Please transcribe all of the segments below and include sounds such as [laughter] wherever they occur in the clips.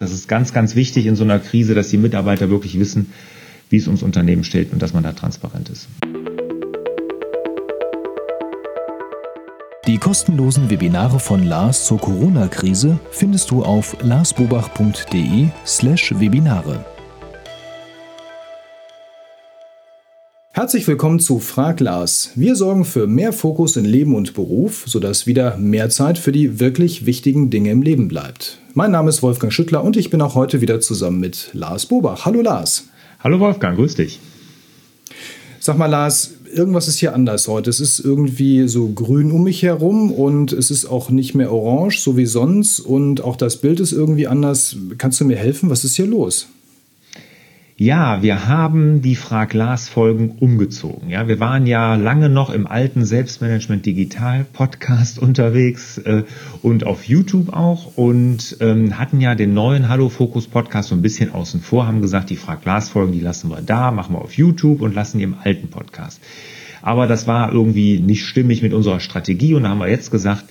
Das ist ganz, ganz wichtig in so einer Krise, dass die Mitarbeiter wirklich wissen, wie es ums Unternehmen steht und dass man da transparent ist. Die kostenlosen Webinare von Lars zur Corona-Krise findest du auf larsbobach.de Herzlich willkommen zu Frag Lars. Wir sorgen für mehr Fokus in Leben und Beruf, sodass wieder mehr Zeit für die wirklich wichtigen Dinge im Leben bleibt. Mein Name ist Wolfgang Schüttler und ich bin auch heute wieder zusammen mit Lars Bobach. Hallo Lars. Hallo Wolfgang, grüß dich. Sag mal Lars, irgendwas ist hier anders heute. Es ist irgendwie so grün um mich herum und es ist auch nicht mehr orange, so wie sonst und auch das Bild ist irgendwie anders. Kannst du mir helfen? Was ist hier los? Ja, wir haben die Frag Lars Folgen umgezogen. Ja, wir waren ja lange noch im alten Selbstmanagement Digital Podcast [laughs] unterwegs äh, und auf YouTube auch und ähm, hatten ja den neuen Hallo Fokus Podcast so ein bisschen außen vor, haben gesagt, die Frag Lars Folgen, die lassen wir da, machen wir auf YouTube und lassen die im alten Podcast. Aber das war irgendwie nicht stimmig mit unserer Strategie und da haben wir jetzt gesagt,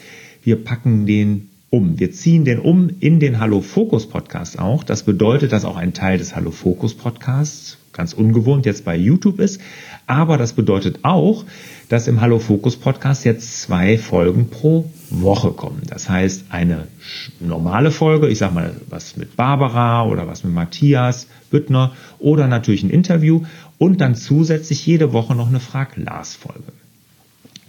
wir packen den um. Wir ziehen den um in den Hallo Fokus Podcast auch. Das bedeutet, dass auch ein Teil des Hallo Fokus Podcasts, ganz ungewohnt, jetzt bei YouTube ist. Aber das bedeutet auch, dass im Hallo Fokus Podcast jetzt zwei Folgen pro Woche kommen. Das heißt, eine normale Folge, ich sag mal was mit Barbara oder was mit Matthias Büttner oder natürlich ein Interview und dann zusätzlich jede Woche noch eine Frag Lars Folge.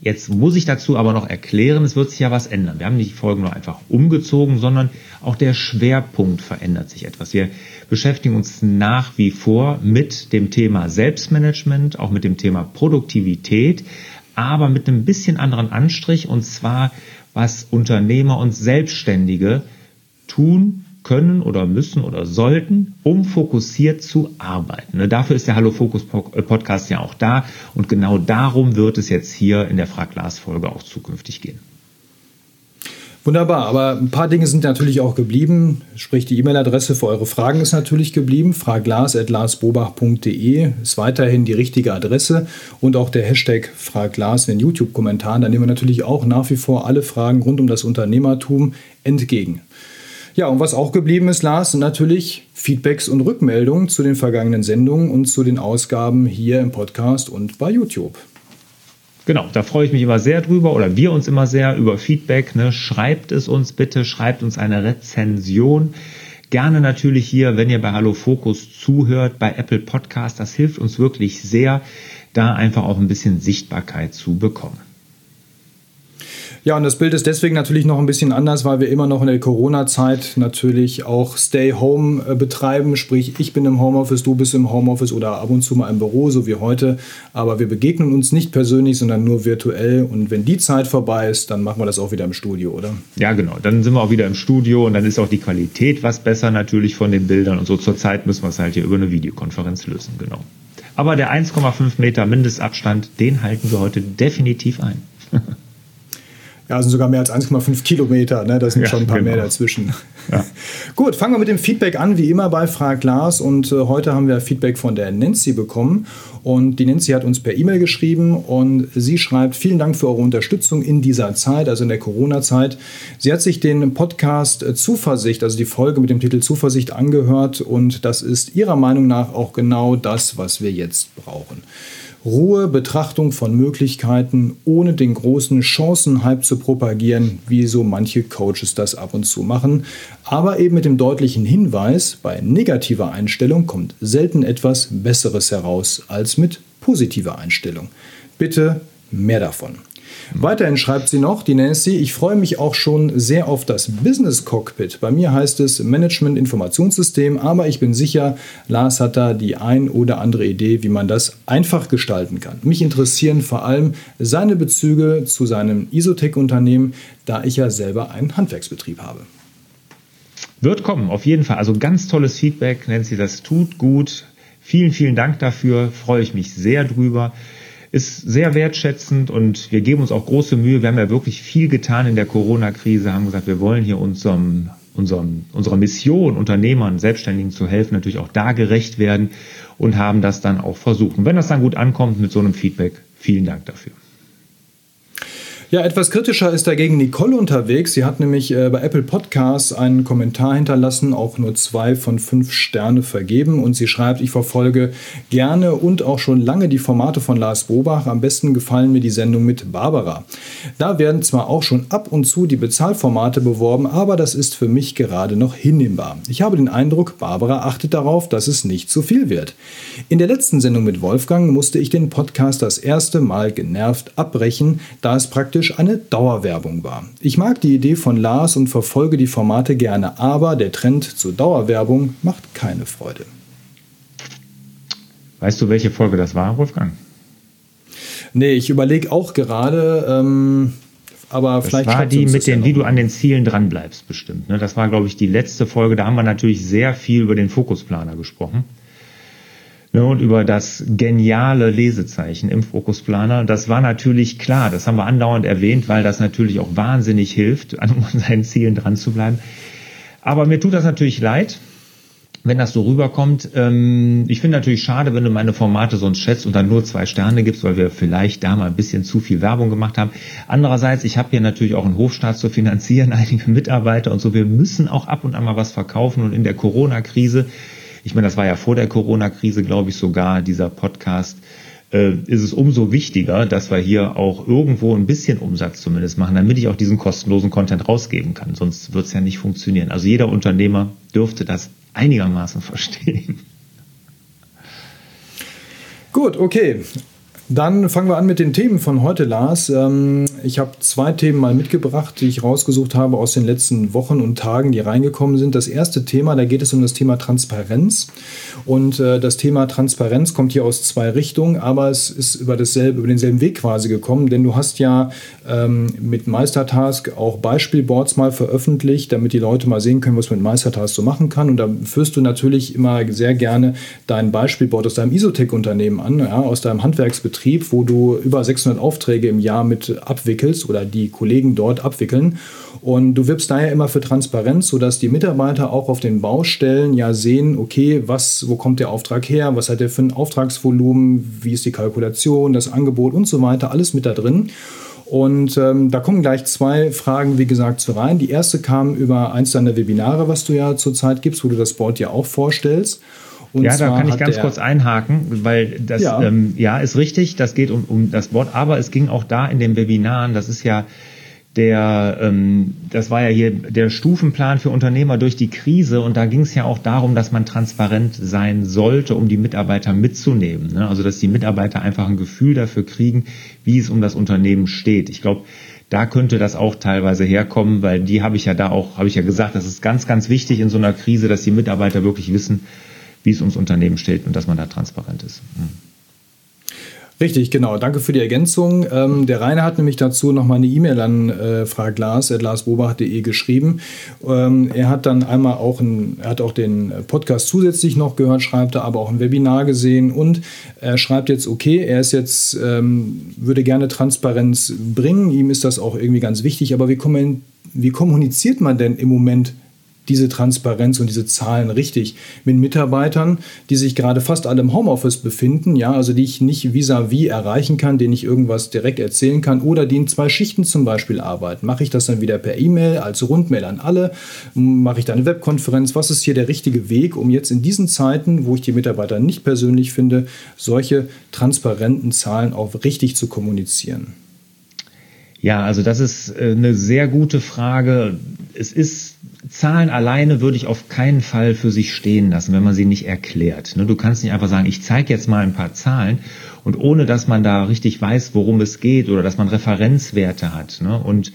Jetzt muss ich dazu aber noch erklären, es wird sich ja was ändern. Wir haben nicht die Folgen nur einfach umgezogen, sondern auch der Schwerpunkt verändert sich etwas. Wir beschäftigen uns nach wie vor mit dem Thema Selbstmanagement, auch mit dem Thema Produktivität, aber mit einem bisschen anderen Anstrich und zwar, was Unternehmer und Selbstständige tun können oder müssen oder sollten, um fokussiert zu arbeiten. Ne, dafür ist der Hallo Fokus äh, Podcast ja auch da und genau darum wird es jetzt hier in der Frag Glas Folge auch zukünftig gehen. Wunderbar, aber ein paar Dinge sind natürlich auch geblieben. Sprich, die E-Mail-Adresse für eure Fragen ist natürlich geblieben. fraglas.larsbobach.de ist weiterhin die richtige Adresse und auch der Hashtag Fraglas in den YouTube-Kommentaren. Da nehmen wir natürlich auch nach wie vor alle Fragen rund um das Unternehmertum entgegen. Ja, und was auch geblieben ist, Lars, sind natürlich Feedbacks und Rückmeldungen zu den vergangenen Sendungen und zu den Ausgaben hier im Podcast und bei YouTube. Genau, da freue ich mich immer sehr drüber oder wir uns immer sehr über Feedback. Ne? Schreibt es uns bitte, schreibt uns eine Rezension. Gerne natürlich hier, wenn ihr bei Hallo Fokus zuhört, bei Apple Podcast. Das hilft uns wirklich sehr, da einfach auch ein bisschen Sichtbarkeit zu bekommen. Ja, und das Bild ist deswegen natürlich noch ein bisschen anders, weil wir immer noch in der Corona-Zeit natürlich auch Stay Home äh, betreiben. Sprich, ich bin im Homeoffice, du bist im Homeoffice oder ab und zu mal im Büro, so wie heute. Aber wir begegnen uns nicht persönlich, sondern nur virtuell. Und wenn die Zeit vorbei ist, dann machen wir das auch wieder im Studio, oder? Ja, genau. Dann sind wir auch wieder im Studio und dann ist auch die Qualität was besser natürlich von den Bildern. Und so zurzeit müssen wir es halt hier über eine Videokonferenz lösen, genau. Aber der 1,5 Meter Mindestabstand, den halten wir heute definitiv ein. [laughs] Ja, sind sogar mehr als 1,5 Kilometer. Ne? Da sind ja, schon ein paar genau. mehr dazwischen. Ja. [laughs] Gut, fangen wir mit dem Feedback an, wie immer bei Frag Lars. Und äh, heute haben wir Feedback von der Nancy bekommen. Und die Nancy hat uns per E-Mail geschrieben und sie schreibt, vielen Dank für eure Unterstützung in dieser Zeit, also in der Corona-Zeit. Sie hat sich den Podcast äh, Zuversicht, also die Folge mit dem Titel Zuversicht angehört und das ist ihrer Meinung nach auch genau das, was wir jetzt brauchen. Ruhe, Betrachtung von Möglichkeiten, ohne den großen Chancenhype zu propagieren, wie so manche Coaches das ab und zu machen, aber eben mit dem deutlichen Hinweis, bei negativer Einstellung kommt selten etwas Besseres heraus als mit positiver Einstellung. Bitte mehr davon. Weiterhin schreibt sie noch, die Nancy, ich freue mich auch schon sehr auf das Business Cockpit. Bei mir heißt es Management Informationssystem, aber ich bin sicher, Lars hat da die ein oder andere Idee, wie man das einfach gestalten kann. Mich interessieren vor allem seine Bezüge zu seinem Isotech-Unternehmen, da ich ja selber einen Handwerksbetrieb habe. Wird kommen, auf jeden Fall. Also ganz tolles Feedback, Nancy, das tut gut. Vielen, vielen Dank dafür, freue ich mich sehr drüber ist sehr wertschätzend und wir geben uns auch große Mühe. Wir haben ja wirklich viel getan in der Corona-Krise, haben gesagt, wir wollen hier unserem, unserem, unserer Mission, Unternehmern, Selbstständigen zu helfen, natürlich auch da gerecht werden und haben das dann auch versucht. Und wenn das dann gut ankommt mit so einem Feedback, vielen Dank dafür. Ja, etwas kritischer ist dagegen Nicole unterwegs. Sie hat nämlich äh, bei Apple Podcasts einen Kommentar hinterlassen, auch nur zwei von fünf Sterne vergeben. Und sie schreibt, ich verfolge gerne und auch schon lange die Formate von Lars Bobach. Am besten gefallen mir die Sendung mit Barbara. Da werden zwar auch schon ab und zu die Bezahlformate beworben, aber das ist für mich gerade noch hinnehmbar. Ich habe den Eindruck, Barbara achtet darauf, dass es nicht zu viel wird. In der letzten Sendung mit Wolfgang musste ich den Podcast das erste Mal genervt abbrechen, da es praktisch praktisch eine Dauerwerbung war. Ich mag die Idee von Lars und verfolge die Formate gerne, aber der Trend zur Dauerwerbung macht keine Freude. Weißt du, welche Folge das war, Wolfgang? Nee, ich überlege auch gerade, ähm, aber das vielleicht. War die mit den, ja wie du an den Zielen dranbleibst, bestimmt. Ne? Das war, glaube ich, die letzte Folge. Da haben wir natürlich sehr viel über den Fokusplaner gesprochen. Ne, und über das geniale Lesezeichen im Fokusplaner. Das war natürlich klar, das haben wir andauernd erwähnt, weil das natürlich auch wahnsinnig hilft, [laughs] an seinen Zielen dran zu bleiben. Aber mir tut das natürlich leid, wenn das so rüberkommt. Ähm, ich finde natürlich schade, wenn du meine Formate sonst schätzt und dann nur zwei Sterne gibst, weil wir vielleicht da mal ein bisschen zu viel Werbung gemacht haben. Andererseits, ich habe hier natürlich auch einen Hofstaat zu finanzieren, [laughs] einige Mitarbeiter und so. Wir müssen auch ab und an mal was verkaufen und in der Corona-Krise ich meine, das war ja vor der Corona-Krise, glaube ich, sogar dieser Podcast, äh, ist es umso wichtiger, dass wir hier auch irgendwo ein bisschen Umsatz zumindest machen, damit ich auch diesen kostenlosen Content rausgeben kann. Sonst wird es ja nicht funktionieren. Also jeder Unternehmer dürfte das einigermaßen [laughs] verstehen. Gut, okay. Dann fangen wir an mit den Themen von heute, Lars. Ähm, ich habe zwei Themen mal mitgebracht, die ich rausgesucht habe aus den letzten Wochen und Tagen, die reingekommen sind. Das erste Thema, da geht es um das Thema Transparenz. Und äh, das Thema Transparenz kommt hier aus zwei Richtungen, aber es ist über, dasselbe, über denselben Weg quasi gekommen, denn du hast ja ähm, mit Meistertask auch Beispielboards mal veröffentlicht, damit die Leute mal sehen können, was man mit Meistertask so machen kann. Und da führst du natürlich immer sehr gerne dein Beispielboard aus deinem Isotech-Unternehmen an, ja, aus deinem Handwerksbetrieb Betrieb, wo du über 600 Aufträge im Jahr mit abwickelst oder die Kollegen dort abwickeln. Und du wirbst daher immer für Transparenz, sodass die Mitarbeiter auch auf den Baustellen ja sehen, okay, was, wo kommt der Auftrag her, was hat der für ein Auftragsvolumen, wie ist die Kalkulation, das Angebot und so weiter, alles mit da drin. Und ähm, da kommen gleich zwei Fragen, wie gesagt, zu rein. Die erste kam über eins deiner Webinare, was du ja zurzeit gibst, wo du das Board ja auch vorstellst. Und ja, da kann ich ganz kurz einhaken, weil das ja. Ähm, ja ist richtig, das geht um, um das Wort, aber es ging auch da in den Webinaren, das ist ja der, ähm, das war ja hier der Stufenplan für Unternehmer durch die Krise und da ging es ja auch darum, dass man transparent sein sollte, um die Mitarbeiter mitzunehmen. Ne? Also dass die Mitarbeiter einfach ein Gefühl dafür kriegen, wie es um das Unternehmen steht. Ich glaube, da könnte das auch teilweise herkommen, weil die habe ich ja da auch, habe ich ja gesagt, das ist ganz, ganz wichtig in so einer Krise, dass die Mitarbeiter wirklich wissen, wie es ums Unternehmen steht und dass man da transparent ist. Hm. Richtig, genau. Danke für die Ergänzung. Ähm, der Rainer hat nämlich dazu nochmal eine E-Mail an äh, fraglas.larsbobach.de geschrieben. Ähm, er hat dann einmal auch, ein, er hat auch den Podcast zusätzlich noch gehört, schreibt er, aber auch ein Webinar gesehen und er schreibt jetzt, okay, er ist jetzt, ähm, würde gerne Transparenz bringen. Ihm ist das auch irgendwie ganz wichtig, aber wie, wie kommuniziert man denn im Moment diese Transparenz und diese Zahlen richtig mit Mitarbeitern, die sich gerade fast alle im Homeoffice befinden, ja, also die ich nicht vis-à-vis -vis erreichen kann, denen ich irgendwas direkt erzählen kann oder die in zwei Schichten zum Beispiel arbeiten. Mache ich das dann wieder per E-Mail als Rundmail an alle? Mache ich da eine Webkonferenz? Was ist hier der richtige Weg, um jetzt in diesen Zeiten, wo ich die Mitarbeiter nicht persönlich finde, solche transparenten Zahlen auch richtig zu kommunizieren? Ja, also das ist äh, eine sehr gute Frage. Es ist Zahlen alleine würde ich auf keinen Fall für sich stehen lassen, wenn man sie nicht erklärt. Ne, du kannst nicht einfach sagen, ich zeige jetzt mal ein paar Zahlen und ohne dass man da richtig weiß, worum es geht oder dass man Referenzwerte hat. Ne, und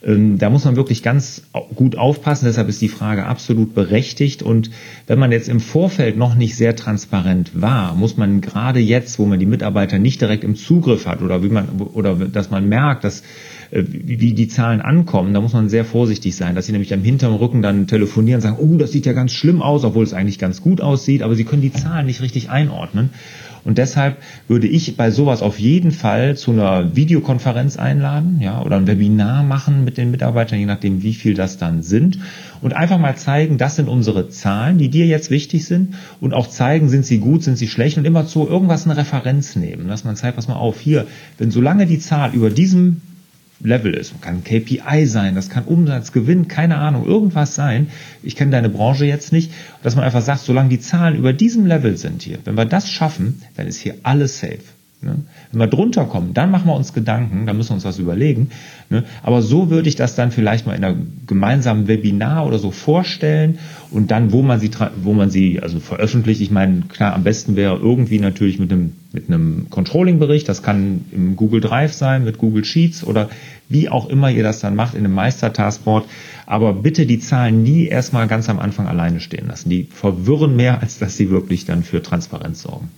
da muss man wirklich ganz gut aufpassen. Deshalb ist die Frage absolut berechtigt. Und wenn man jetzt im Vorfeld noch nicht sehr transparent war, muss man gerade jetzt, wo man die Mitarbeiter nicht direkt im Zugriff hat oder wie man oder dass man merkt, dass wie die Zahlen ankommen, da muss man sehr vorsichtig sein, dass sie nämlich am hinterm Rücken dann telefonieren und sagen, oh, das sieht ja ganz schlimm aus, obwohl es eigentlich ganz gut aussieht, aber sie können die Zahlen nicht richtig einordnen. Und deshalb würde ich bei sowas auf jeden Fall zu einer Videokonferenz einladen, ja, oder ein Webinar machen mit den Mitarbeitern, je nachdem, wie viel das dann sind. Und einfach mal zeigen, das sind unsere Zahlen, die dir jetzt wichtig sind. Und auch zeigen, sind sie gut, sind sie schlecht und immer zu irgendwas eine Referenz nehmen. Dass man zeigt, pass mal auf, hier, wenn solange die Zahl über diesem Level ist. Kann KPI sein, das kann Umsatz, Gewinn, keine Ahnung, irgendwas sein. Ich kenne deine Branche jetzt nicht, dass man einfach sagt, solange die Zahlen über diesem Level sind hier, wenn wir das schaffen, dann ist hier alles safe. Ne? Wenn wir drunter kommen, dann machen wir uns Gedanken, dann müssen wir uns was überlegen. Ne? Aber so würde ich das dann vielleicht mal in einem gemeinsamen Webinar oder so vorstellen und dann, wo man sie, wo man sie also veröffentlicht. Ich meine, klar, am besten wäre irgendwie natürlich mit einem, mit einem Controlling-Bericht. Das kann im Google Drive sein, mit Google Sheets oder wie auch immer ihr das dann macht in einem Meister-Taskboard. Aber bitte die Zahlen nie erstmal ganz am Anfang alleine stehen lassen. Die verwirren mehr, als dass sie wirklich dann für Transparenz sorgen.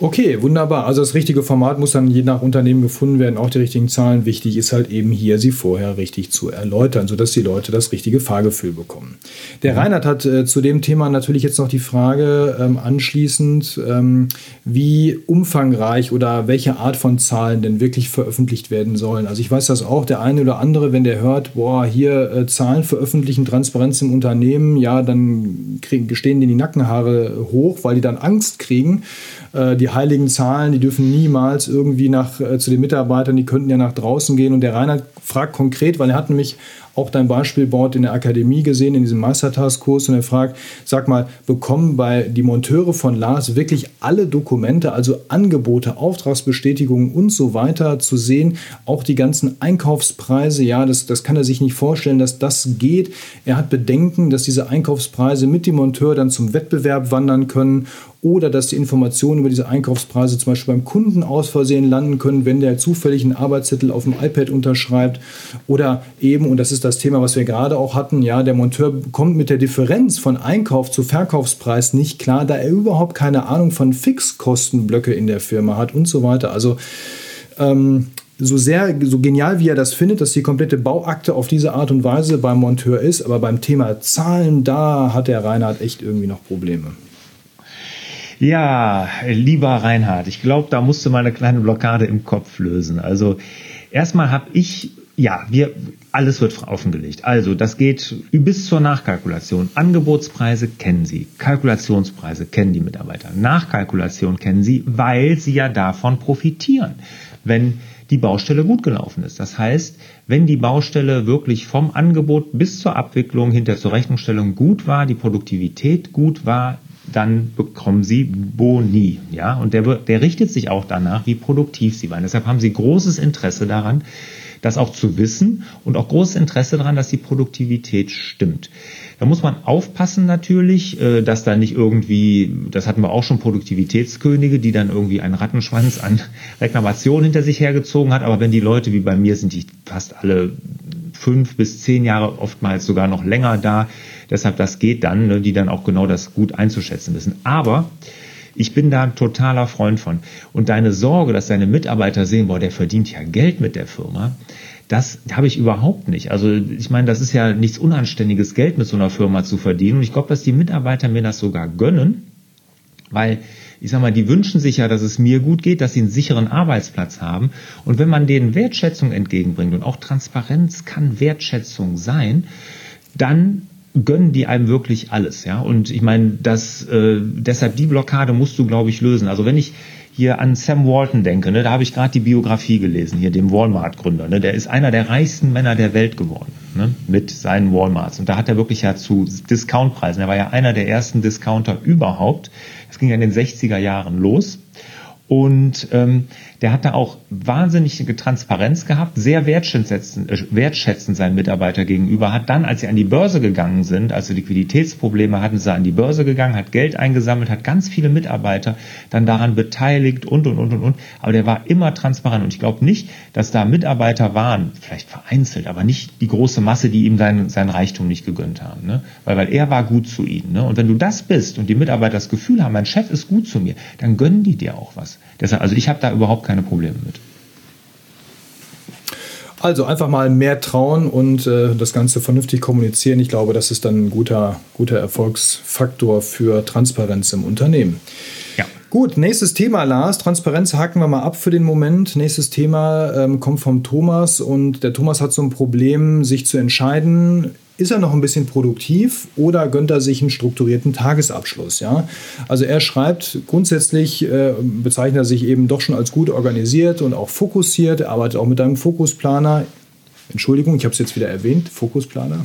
Okay, wunderbar. Also das richtige Format muss dann je nach Unternehmen gefunden werden, auch die richtigen Zahlen. Wichtig ist halt eben hier, sie vorher richtig zu erläutern, sodass die Leute das richtige Fahrgefühl bekommen. Der mhm. Reinhard hat äh, zu dem Thema natürlich jetzt noch die Frage ähm, anschließend, ähm, wie umfangreich oder welche Art von Zahlen denn wirklich veröffentlicht werden sollen. Also ich weiß das auch, der eine oder andere, wenn der hört, boah, hier äh, Zahlen veröffentlichen, Transparenz im Unternehmen, ja, dann kriegen, stehen denen die Nackenhaare hoch, weil die dann Angst kriegen. Äh, die heiligen Zahlen, die dürfen niemals irgendwie nach, äh, zu den Mitarbeitern, die könnten ja nach draußen gehen. Und der Reinhard fragt konkret, weil er hat nämlich auch dein Beispielboard in der Akademie gesehen, in diesem Meistertaskurs und er fragt, sag mal, bekommen bei die Monteure von Lars wirklich alle Dokumente, also Angebote, Auftragsbestätigungen und so weiter zu sehen, auch die ganzen Einkaufspreise, ja, das, das kann er sich nicht vorstellen, dass das geht. Er hat Bedenken, dass diese Einkaufspreise mit dem Monteur dann zum Wettbewerb wandern können oder dass die Informationen über diese Einkaufspreise zum Beispiel beim Kunden aus Versehen landen können, wenn der zufällig einen Arbeitszettel auf dem iPad unterschreibt oder eben, und das ist das Thema, was wir gerade auch hatten, ja, der Monteur kommt mit der Differenz von Einkauf zu Verkaufspreis nicht klar, da er überhaupt keine Ahnung von Fixkostenblöcke in der Firma hat und so weiter. Also ähm, so sehr, so genial wie er das findet, dass die komplette Bauakte auf diese Art und Weise beim Monteur ist, aber beim Thema Zahlen, da hat der Reinhard echt irgendwie noch Probleme. Ja, lieber Reinhard, ich glaube, da musste mal eine kleine Blockade im Kopf lösen. Also erstmal habe ich, ja, wir, alles wird offengelegt. Also das geht bis zur Nachkalkulation. Angebotspreise kennen Sie, Kalkulationspreise kennen die Mitarbeiter, Nachkalkulation kennen Sie, weil sie ja davon profitieren, wenn die Baustelle gut gelaufen ist. Das heißt, wenn die Baustelle wirklich vom Angebot bis zur Abwicklung hinter zur Rechnungsstellung gut war, die Produktivität gut war, dann bekommen sie Boni. Ja? Und der, der richtet sich auch danach, wie produktiv sie waren. Deshalb haben sie großes Interesse daran, das auch zu wissen und auch großes Interesse daran, dass die Produktivität stimmt. Da muss man aufpassen natürlich, äh, dass da nicht irgendwie, das hatten wir auch schon, Produktivitätskönige, die dann irgendwie einen Rattenschwanz an [laughs] Reklamationen hinter sich hergezogen hat. Aber wenn die Leute wie bei mir sind, die fast alle fünf bis zehn Jahre, oftmals sogar noch länger da, deshalb das geht dann, ne, die dann auch genau das gut einzuschätzen wissen. Aber ich bin da ein totaler Freund von. Und deine Sorge, dass deine Mitarbeiter sehen, boah, der verdient ja Geld mit der Firma, das habe ich überhaupt nicht. Also ich meine, das ist ja nichts Unanständiges, Geld mit so einer Firma zu verdienen. Und ich glaube, dass die Mitarbeiter mir das sogar gönnen, weil ich sag mal, die wünschen sich ja, dass es mir gut geht, dass sie einen sicheren Arbeitsplatz haben. Und wenn man denen Wertschätzung entgegenbringt und auch Transparenz kann Wertschätzung sein, dann gönnen die einem wirklich alles, ja. Und ich meine, das äh, deshalb die Blockade musst du, glaube ich, lösen. Also wenn ich hier an Sam Walton denke, ne, da habe ich gerade die Biografie gelesen, hier dem Walmart-Gründer. Ne, der ist einer der reichsten Männer der Welt geworden ne, mit seinen Walmarts. Und da hat er wirklich ja zu Discountpreisen. Er war ja einer der ersten Discounter überhaupt. Das ging ja in den 60er Jahren los. Und ähm, der hat da auch wahnsinnige Transparenz gehabt, sehr wertschätzend, äh, wertschätzend seinen Mitarbeiter gegenüber, hat dann, als sie an die Börse gegangen sind, also Liquiditätsprobleme hatten, sie an die Börse gegangen, hat Geld eingesammelt, hat ganz viele Mitarbeiter dann daran beteiligt und, und, und, und, und. Aber der war immer transparent und ich glaube nicht, dass da Mitarbeiter waren, vielleicht vereinzelt, aber nicht die große Masse, die ihm seinen, seinen Reichtum nicht gegönnt haben. Ne? Weil, weil er war gut zu ihnen. Ne? Und wenn du das bist und die Mitarbeiter das Gefühl haben, mein Chef ist gut zu mir, dann gönnen die dir auch was. Deshalb, also ich habe da überhaupt keine Probleme mit. Also einfach mal mehr trauen und äh, das Ganze vernünftig kommunizieren. Ich glaube, das ist dann ein guter, guter Erfolgsfaktor für Transparenz im Unternehmen. Ja. Gut, nächstes Thema, Lars. Transparenz haken wir mal ab für den Moment. Nächstes Thema ähm, kommt vom Thomas und der Thomas hat so ein Problem, sich zu entscheiden ist er noch ein bisschen produktiv oder gönnt er sich einen strukturierten Tagesabschluss? Ja? Also er schreibt grundsätzlich, äh, bezeichnet er sich eben doch schon als gut organisiert und auch fokussiert. Er arbeitet auch mit einem Fokusplaner. Entschuldigung, ich habe es jetzt wieder erwähnt, Fokusplaner.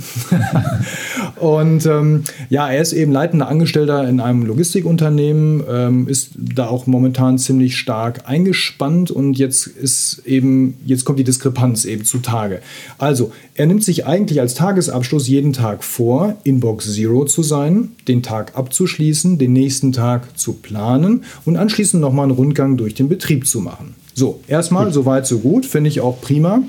[laughs] und ähm, ja, er ist eben leitender Angestellter in einem Logistikunternehmen, ähm, ist da auch momentan ziemlich stark eingespannt und jetzt ist eben, jetzt kommt die Diskrepanz eben zutage. Also, er nimmt sich eigentlich als Tagesabschluss jeden Tag vor, Inbox Zero zu sein, den Tag abzuschließen, den nächsten Tag zu planen und anschließend nochmal einen Rundgang durch den Betrieb zu machen. So, erstmal, gut. so weit, so gut, finde ich auch prima.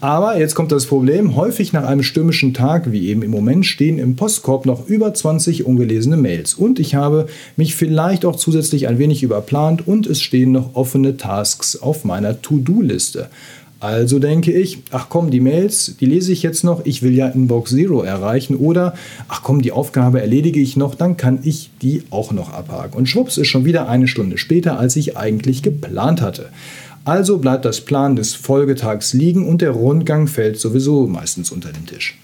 Aber jetzt kommt das Problem, häufig nach einem stürmischen Tag, wie eben im Moment, stehen im Postkorb noch über 20 ungelesene Mails. Und ich habe mich vielleicht auch zusätzlich ein wenig überplant und es stehen noch offene Tasks auf meiner To-Do-Liste. Also denke ich, ach komm, die Mails, die lese ich jetzt noch, ich will ja Inbox Zero erreichen oder ach komm, die Aufgabe erledige ich noch, dann kann ich die auch noch abhaken. Und schwupps ist schon wieder eine Stunde später, als ich eigentlich geplant hatte. Also bleibt das Plan des Folgetags liegen und der Rundgang fällt sowieso meistens unter den Tisch.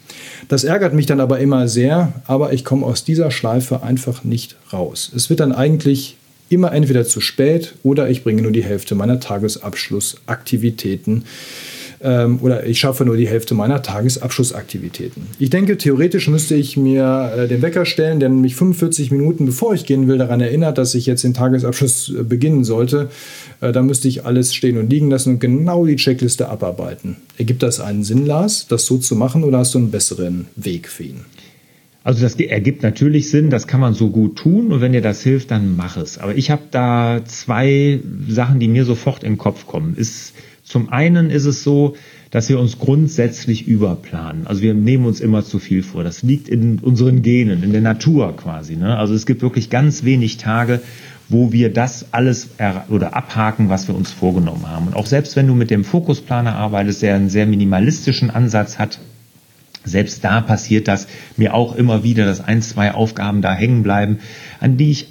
Das ärgert mich dann aber immer sehr, aber ich komme aus dieser Schleife einfach nicht raus. Es wird dann eigentlich immer entweder zu spät oder ich bringe nur die Hälfte meiner Tagesabschlussaktivitäten ähm, oder ich schaffe nur die Hälfte meiner Tagesabschlussaktivitäten. Ich denke, theoretisch müsste ich mir äh, den Wecker stellen, der mich 45 Minuten bevor ich gehen will daran erinnert, dass ich jetzt den Tagesabschluss äh, beginnen sollte. Äh, da müsste ich alles stehen und liegen lassen und genau die Checkliste abarbeiten. Ergibt das einen Sinn, Lars, das so zu machen oder hast du einen besseren Weg für ihn? Also das ergibt natürlich Sinn, das kann man so gut tun und wenn dir das hilft, dann mach es. Aber ich habe da zwei Sachen, die mir sofort in den Kopf kommen. Ist zum einen ist es so, dass wir uns grundsätzlich überplanen. Also wir nehmen uns immer zu viel vor. Das liegt in unseren Genen, in der Natur quasi. Ne? Also es gibt wirklich ganz wenig Tage, wo wir das alles oder abhaken, was wir uns vorgenommen haben. Und auch selbst wenn du mit dem Fokusplaner arbeitest, der einen sehr minimalistischen Ansatz hat, selbst da passiert das mir auch immer wieder, dass ein, zwei Aufgaben da hängen bleiben, an die ich,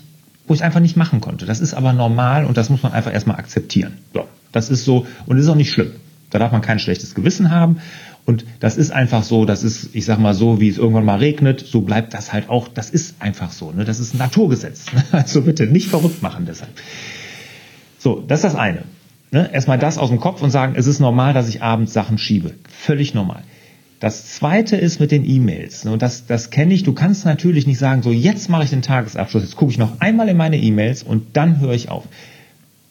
wo ich einfach nicht machen konnte. Das ist aber normal und das muss man einfach erstmal akzeptieren. So. Das ist so, und ist auch nicht schlimm. Da darf man kein schlechtes Gewissen haben. Und das ist einfach so, das ist, ich sag mal so, wie es irgendwann mal regnet, so bleibt das halt auch, das ist einfach so. Ne? Das ist ein Naturgesetz. [laughs] Also bitte nicht verrückt machen deshalb. So, das ist das eine. Ne? Erstmal das aus dem Kopf und sagen, es ist normal, dass ich abends Sachen schiebe. Völlig normal. Das zweite ist mit den E-Mails. Ne? Und das, das kenne ich. Du kannst natürlich nicht sagen, so jetzt mache ich den Tagesabschluss, jetzt gucke ich noch einmal in meine E-Mails und dann höre ich auf.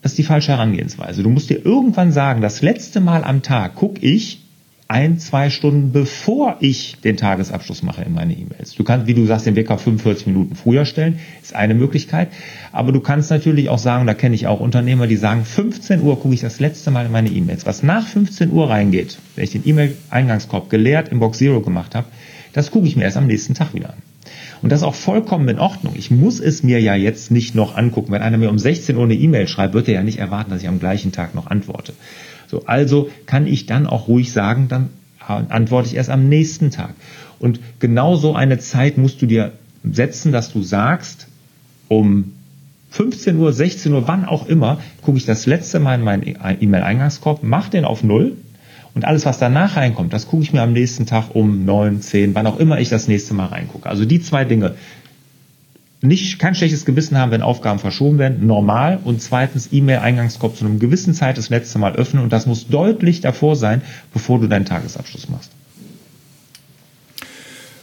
Das ist die falsche Herangehensweise. Du musst dir irgendwann sagen, das letzte Mal am Tag gucke ich ein, zwei Stunden bevor ich den Tagesabschluss mache in meine E-Mails. Du kannst, wie du sagst, den Wecker 45 Minuten früher stellen, ist eine Möglichkeit. Aber du kannst natürlich auch sagen, da kenne ich auch Unternehmer, die sagen, 15 Uhr gucke ich das letzte Mal in meine E-Mails. Was nach 15 Uhr reingeht, wenn ich den E-Mail-Eingangskorb geleert in Box Zero gemacht habe, das gucke ich mir erst am nächsten Tag wieder an. Und das ist auch vollkommen in Ordnung. Ich muss es mir ja jetzt nicht noch angucken. Wenn einer mir um 16 Uhr eine E-Mail schreibt, wird er ja nicht erwarten, dass ich am gleichen Tag noch antworte. So, also kann ich dann auch ruhig sagen, dann antworte ich erst am nächsten Tag. Und genau so eine Zeit musst du dir setzen, dass du sagst, um 15 Uhr, 16 Uhr, wann auch immer, gucke ich das letzte Mal in meinen E-Mail-Eingangskorb, mache den auf Null und alles, was danach reinkommt, das gucke ich mir am nächsten Tag um neun, zehn, wann auch immer ich das nächste Mal reingucke. Also die zwei Dinge. Nicht, kein schlechtes Gewissen haben, wenn Aufgaben verschoben werden, normal. Und zweitens, E-Mail-Eingangskorb zu einem gewissen Zeit das letzte Mal öffnen. Und das muss deutlich davor sein, bevor du deinen Tagesabschluss machst.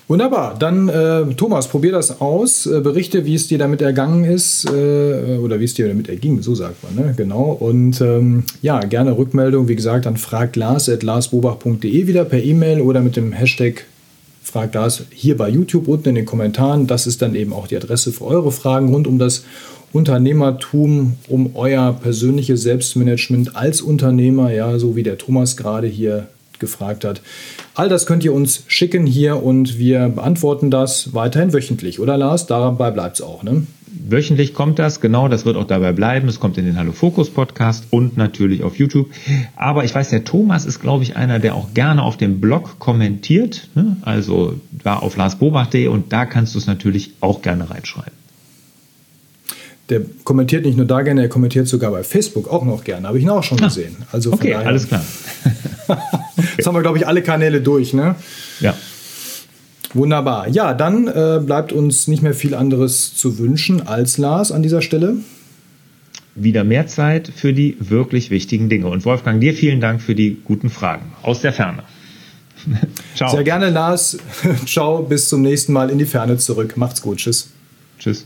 Wunderbar. Dann, äh, Thomas, probier das aus. Äh, berichte, wie es dir damit ergangen ist äh, oder wie es dir damit erging, so sagt man, ne? Genau. Und ähm, ja, gerne Rückmeldung, wie gesagt, an fraglars.larsbobach.de wieder per E-Mail oder mit dem Hashtag fraglars hier bei YouTube unten in den Kommentaren. Das ist dann eben auch die Adresse für eure Fragen rund um das Unternehmertum, um euer persönliches Selbstmanagement als Unternehmer, ja, so wie der Thomas gerade hier gefragt hat. All das könnt ihr uns schicken hier und wir beantworten das weiterhin wöchentlich, oder Lars? Dabei bleibt es auch, ne? Wöchentlich kommt das, genau, das wird auch dabei bleiben. Es kommt in den Hallo Fokus Podcast und natürlich auf YouTube. Aber ich weiß, der Thomas ist, glaube ich, einer, der auch gerne auf dem Blog kommentiert. Ne? Also da auf larsbobach.de und da kannst du es natürlich auch gerne reinschreiben. Der kommentiert nicht nur da gerne, er kommentiert sogar bei Facebook auch noch gerne. Habe ich ihn auch schon ah, gesehen. Also okay, daher, alles klar. okay. [laughs] Jetzt haben wir, glaube ich, alle Kanäle durch, ne? Ja. Wunderbar. Ja, dann äh, bleibt uns nicht mehr viel anderes zu wünschen als Lars an dieser Stelle. Wieder mehr Zeit für die wirklich wichtigen Dinge. Und Wolfgang, dir vielen Dank für die guten Fragen aus der Ferne. [laughs] Ciao. Sehr gerne, Lars. [laughs] Ciao, bis zum nächsten Mal in die Ferne zurück. Macht's gut. Tschüss. Tschüss.